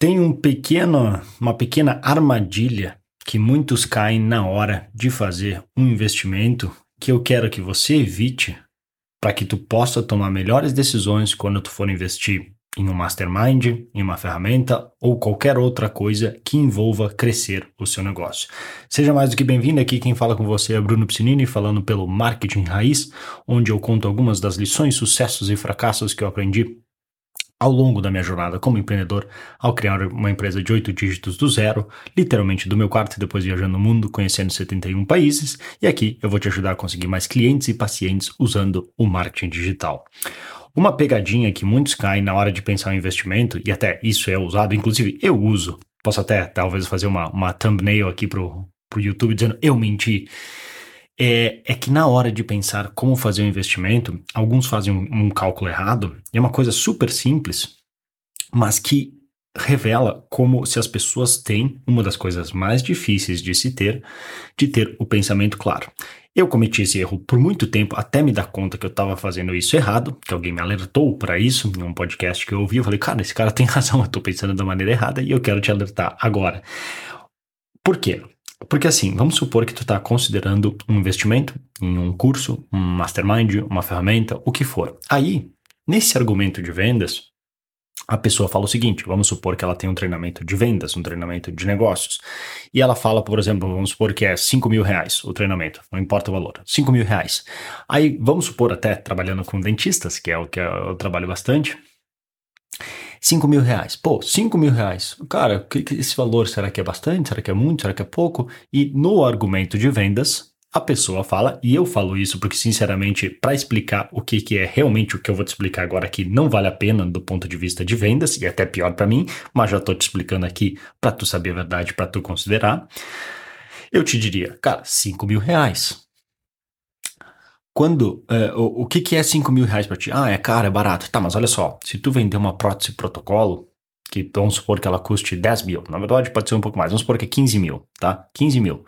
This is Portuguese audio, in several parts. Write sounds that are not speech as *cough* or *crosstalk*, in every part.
Tem um pequeno, uma pequena armadilha que muitos caem na hora de fazer um investimento que eu quero que você evite para que tu possa tomar melhores decisões quando tu for investir em um mastermind, em uma ferramenta ou qualquer outra coisa que envolva crescer o seu negócio. Seja mais do que bem-vindo aqui, quem fala com você é Bruno Piscinini, falando pelo Marketing Raiz, onde eu conto algumas das lições, sucessos e fracassos que eu aprendi ao longo da minha jornada como empreendedor, ao criar uma empresa de oito dígitos do zero, literalmente do meu quarto e depois viajando o mundo, conhecendo 71 países, e aqui eu vou te ajudar a conseguir mais clientes e pacientes usando o marketing digital. Uma pegadinha que muitos caem na hora de pensar em investimento, e até isso é usado, inclusive eu uso, posso até talvez fazer uma, uma thumbnail aqui pro, pro YouTube dizendo eu menti, é, é, que na hora de pensar como fazer um investimento, alguns fazem um, um, cálculo errado, e é uma coisa super simples, mas que revela como se as pessoas têm uma das coisas mais difíceis de se ter, de ter o pensamento claro. Eu cometi esse erro por muito tempo até me dar conta que eu estava fazendo isso errado, que alguém me alertou para isso em um podcast que eu ouvi. Eu falei, cara, esse cara tem *laughs* razão, eu estou pensando da maneira errada e eu quero te alertar agora. Por quê? Porque assim, vamos supor que tu está considerando um investimento em um curso, um mastermind, uma ferramenta, o que for. Aí, nesse argumento de vendas, a pessoa fala o seguinte: vamos supor que ela tem um treinamento de vendas, um treinamento de negócios, e ela fala, por exemplo, vamos supor que é 5 mil reais o treinamento, não importa o valor, 5 mil reais. Aí, vamos supor até trabalhando com dentistas, que é o que eu trabalho bastante, 5 mil reais. Pô, 5 mil reais. Cara, esse valor será que é bastante? Será que é muito? Será que é pouco? E no argumento de vendas, a pessoa fala, e eu falo isso porque, sinceramente, para explicar o que, que é realmente o que eu vou te explicar agora aqui, não vale a pena do ponto de vista de vendas, e até pior para mim, mas já estou te explicando aqui para tu saber a verdade, para tu considerar. Eu te diria, cara, 5 mil reais. Quando, é, o, o que, que é 5 mil reais para ti? Ah, é caro, é barato. Tá, mas olha só, se tu vender uma prótese protocolo, que vamos supor que ela custe 10 mil, na verdade pode ser um pouco mais, vamos supor que é 15 mil, tá? 15 mil.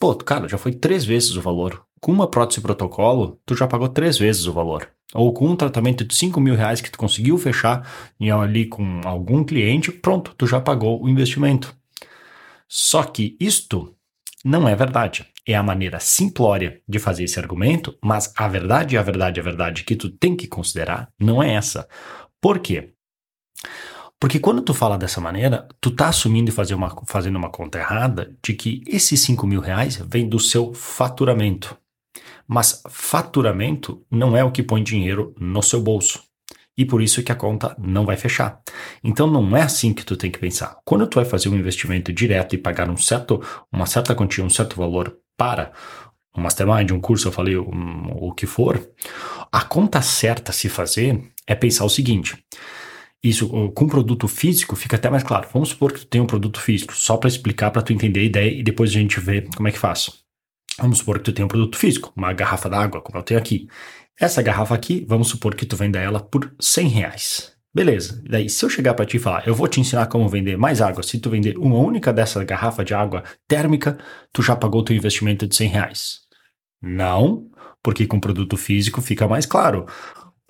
Pô, cara, já foi três vezes o valor. Com uma prótese protocolo, tu já pagou três vezes o valor. Ou com um tratamento de 5 mil reais que tu conseguiu fechar ali com algum cliente, pronto, tu já pagou o investimento. Só que isto não é verdade. É a maneira simplória de fazer esse argumento, mas a verdade, a verdade, a verdade que tu tem que considerar não é essa. Por quê? Porque quando tu fala dessa maneira, tu tá assumindo e fazer uma, fazendo uma conta errada de que esses 5 mil reais vem do seu faturamento. Mas faturamento não é o que põe dinheiro no seu bolso e por isso que a conta não vai fechar. Então não é assim que tu tem que pensar. Quando tu vai fazer um investimento direto e pagar um certo, uma certa quantia, um certo valor para um mastermind, um curso, eu falei um, o que for, a conta certa a se fazer é pensar o seguinte. Isso com produto físico fica até mais claro. Vamos supor que tu tem um produto físico, só para explicar para tu entender a ideia e depois a gente vê como é que faz. Vamos supor que tu tem um produto físico, uma garrafa d'água, como eu tenho aqui. Essa garrafa aqui, vamos supor que tu venda ela por 100 reais. Beleza. Daí, se eu chegar para ti e falar, eu vou te ensinar como vender mais água, se tu vender uma única dessa garrafa de água térmica, tu já pagou teu investimento de 100 reais. Não, porque com produto físico fica mais claro.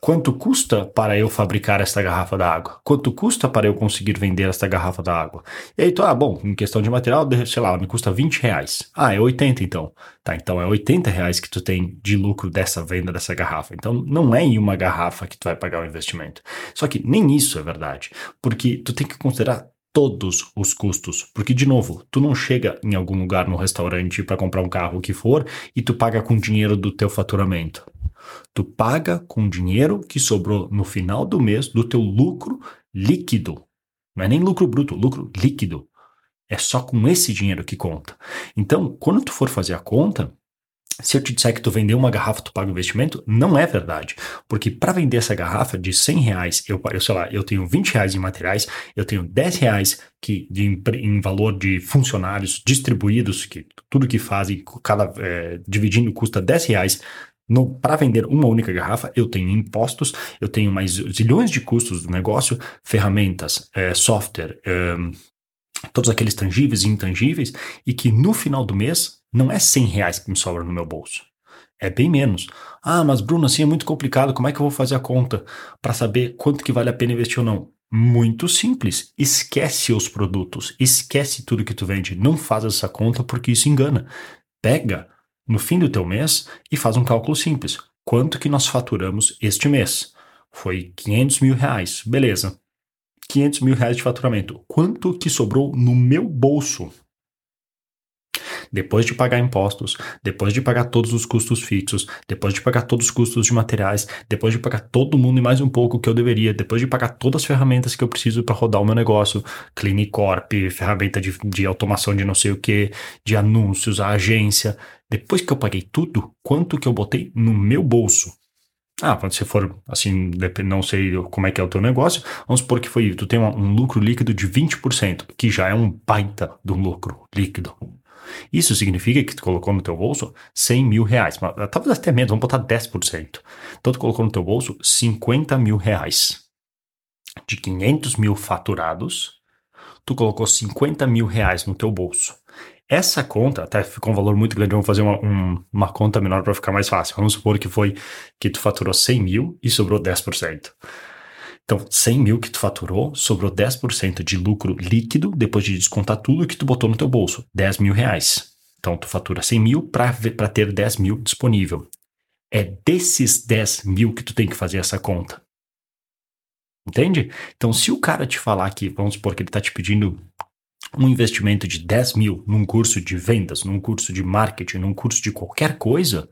Quanto custa para eu fabricar esta garrafa d'água? Quanto custa para eu conseguir vender esta garrafa d'água? E aí tu, ah, bom, em questão de material, sei lá, me custa 20 reais. Ah, é 80 então. Tá, então é 80 reais que tu tem de lucro dessa venda dessa garrafa. Então não é em uma garrafa que tu vai pagar o investimento. Só que nem isso é verdade, porque tu tem que considerar todos os custos. Porque, de novo, tu não chega em algum lugar no restaurante para comprar um carro, o que for, e tu paga com dinheiro do teu faturamento. Tu paga com dinheiro que sobrou no final do mês do teu lucro líquido. Não é nem lucro bruto, lucro líquido. É só com esse dinheiro que conta. Então, quando tu for fazer a conta, se eu te disser que tu vendeu uma garrafa, tu paga o investimento, não é verdade. Porque para vender essa garrafa de 100 reais, eu, eu sei lá, eu tenho 20 reais em materiais, eu tenho 10 reais que, de, em valor de funcionários distribuídos, que tudo que fazem, cada, é, dividindo custa 10 reais para vender uma única garrafa, eu tenho impostos, eu tenho mais zilhões de custos do negócio, ferramentas, é, software, é, todos aqueles tangíveis e intangíveis, e que no final do mês não é 100 reais que me sobra no meu bolso. É bem menos. Ah, mas Bruno, assim é muito complicado, como é que eu vou fazer a conta para saber quanto que vale a pena investir ou não? Muito simples. Esquece os produtos, esquece tudo que tu vende. Não faz essa conta porque isso engana. Pega no fim do teu mês e faz um cálculo simples. Quanto que nós faturamos este mês? Foi 500 mil reais. Beleza. 500 mil reais de faturamento. Quanto que sobrou no meu bolso? Depois de pagar impostos, depois de pagar todos os custos fixos, depois de pagar todos os custos de materiais, depois de pagar todo mundo e mais um pouco que eu deveria, depois de pagar todas as ferramentas que eu preciso para rodar o meu negócio, Clinicorp, ferramenta de, de automação de não sei o que, de anúncios, a agência, depois que eu paguei tudo, quanto que eu botei no meu bolso? Ah, quando você for, assim, não sei como é que é o teu negócio, vamos supor que foi, tu tem um, um lucro líquido de 20%, que já é um baita do lucro líquido. Isso significa que tu colocou no teu bolso 100 mil reais, mas, talvez até menos, vamos botar 10%. Então tu colocou no teu bolso 50 mil reais. De 500 mil faturados, tu colocou 50 mil reais no teu bolso. Essa conta, até ficou um valor muito grande, vamos fazer uma, um, uma conta menor para ficar mais fácil. Vamos supor que foi que tu faturou 100 mil e sobrou 10%. Então, 100 mil que tu faturou, sobrou 10% de lucro líquido depois de descontar tudo que tu botou no teu bolso, 10 mil reais. Então, tu fatura 100 mil para ter 10 mil disponível. É desses 10 mil que tu tem que fazer essa conta. Entende? Então, se o cara te falar que, vamos supor que ele está te pedindo um investimento de 10 mil num curso de vendas, num curso de marketing, num curso de qualquer coisa,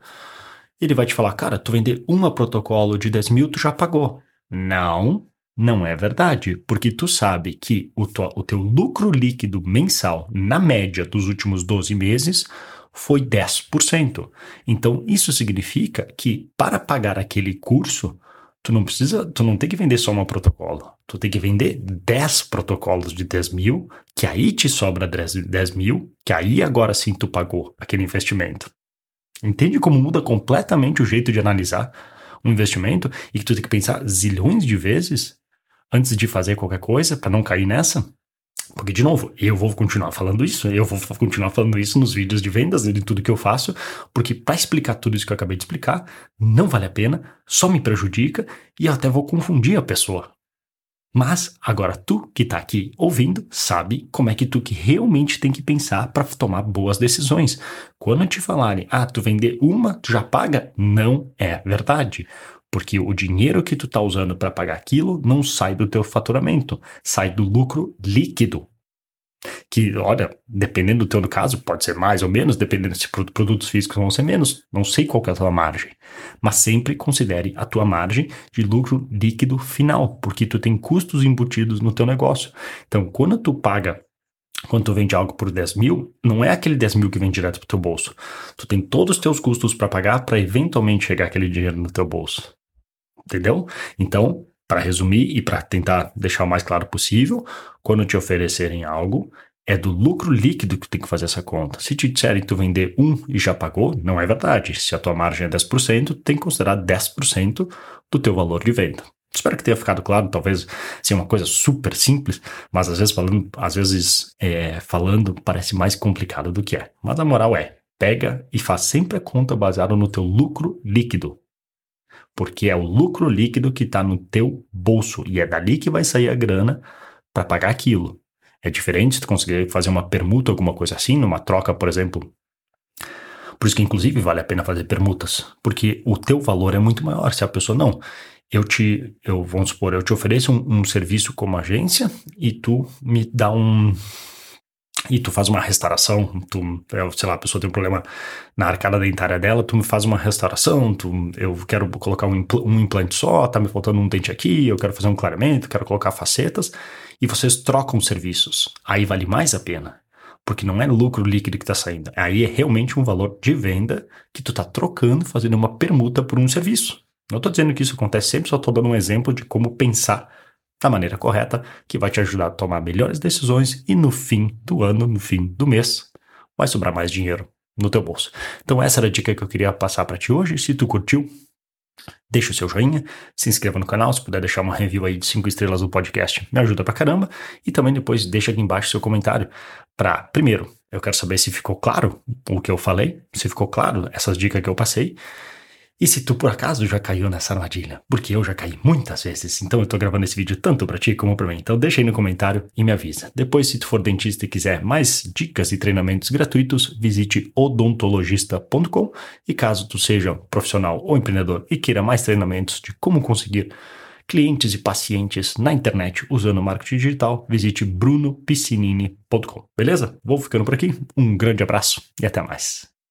ele vai te falar, cara, tu vender uma protocolo de 10 mil, tu já pagou. Não, não é verdade, porque tu sabe que o, o teu lucro líquido mensal, na média dos últimos 12 meses, foi 10%. Então, isso significa que para pagar aquele curso, tu não precisa, tu não tem que vender só um protocolo. Tu tem que vender 10 protocolos de 10 mil, que aí te sobra 10, 10 mil, que aí agora sim tu pagou aquele investimento. Entende como muda completamente o jeito de analisar? um investimento e que tu tem que pensar zilhões de vezes antes de fazer qualquer coisa para não cair nessa? Porque, de novo, eu vou continuar falando isso, eu vou continuar falando isso nos vídeos de vendas e de tudo que eu faço, porque para explicar tudo isso que eu acabei de explicar, não vale a pena, só me prejudica e eu até vou confundir a pessoa. Mas agora tu que está aqui ouvindo sabe como é que tu que realmente tem que pensar para tomar boas decisões. Quando te falarem, ah, tu vender uma, tu já paga, não é verdade. Porque o dinheiro que tu está usando para pagar aquilo não sai do teu faturamento, sai do lucro líquido que, olha, dependendo do teu caso, pode ser mais ou menos, dependendo se produtos físicos vão ser menos, não sei qual é a tua margem, mas sempre considere a tua margem de lucro líquido final, porque tu tem custos embutidos no teu negócio. Então, quando tu paga quando tu vende algo por 10 mil, não é aquele 10 mil que vem direto pro teu bolso. Tu tem todos os teus custos para pagar para eventualmente chegar aquele dinheiro no teu bolso. Entendeu? Então, para resumir e para tentar deixar o mais claro possível, quando te oferecerem algo, é do lucro líquido que tem que fazer essa conta. Se te disserem que tu vender um e já pagou, não é verdade. Se a tua margem é 10%, tem que considerar 10% do teu valor de venda. Espero que tenha ficado claro, talvez seja uma coisa super simples, mas às vezes falando, às vezes é, falando parece mais complicado do que é. Mas a moral é, pega e faz sempre a conta baseada no teu lucro líquido porque é o lucro líquido que está no teu bolso e é dali que vai sair a grana para pagar aquilo. É diferente se tu conseguir fazer uma permuta, alguma coisa assim, numa troca, por exemplo. Por isso que, inclusive, vale a pena fazer permutas, porque o teu valor é muito maior. Se a pessoa não, eu te, eu vamos supor, eu te ofereço um, um serviço como agência e tu me dá um, e tu faz uma restauração, tu, sei lá, a pessoa tem um problema na arcada dentária dela, tu me faz uma restauração, tu, eu quero colocar um, impl um implante só, tá me faltando um dente aqui, eu quero fazer um clareamento, quero colocar facetas, e vocês trocam serviços. Aí vale mais a pena, porque não é lucro líquido que está saindo, aí é realmente um valor de venda que tu tá trocando, fazendo uma permuta por um serviço. Não estou dizendo que isso acontece sempre, só estou dando um exemplo de como pensar da maneira correta, que vai te ajudar a tomar melhores decisões e no fim do ano, no fim do mês, vai sobrar mais dinheiro no teu bolso. Então essa era a dica que eu queria passar para ti hoje. Se tu curtiu, deixa o seu joinha, se inscreva no canal, se puder deixar uma review aí de 5 estrelas no podcast, me ajuda pra caramba. E também depois deixa aqui embaixo seu comentário para, primeiro, eu quero saber se ficou claro o que eu falei, se ficou claro essas dicas que eu passei. E se tu por acaso já caiu nessa armadilha, porque eu já caí muitas vezes, então eu tô gravando esse vídeo tanto para ti como para mim. Então deixa aí no comentário e me avisa. Depois, se tu for dentista e quiser mais dicas e treinamentos gratuitos, visite odontologista.com e caso tu seja profissional ou empreendedor e queira mais treinamentos de como conseguir clientes e pacientes na internet usando marketing digital, visite brunopiscinini.com. Beleza? Vou ficando por aqui. Um grande abraço e até mais.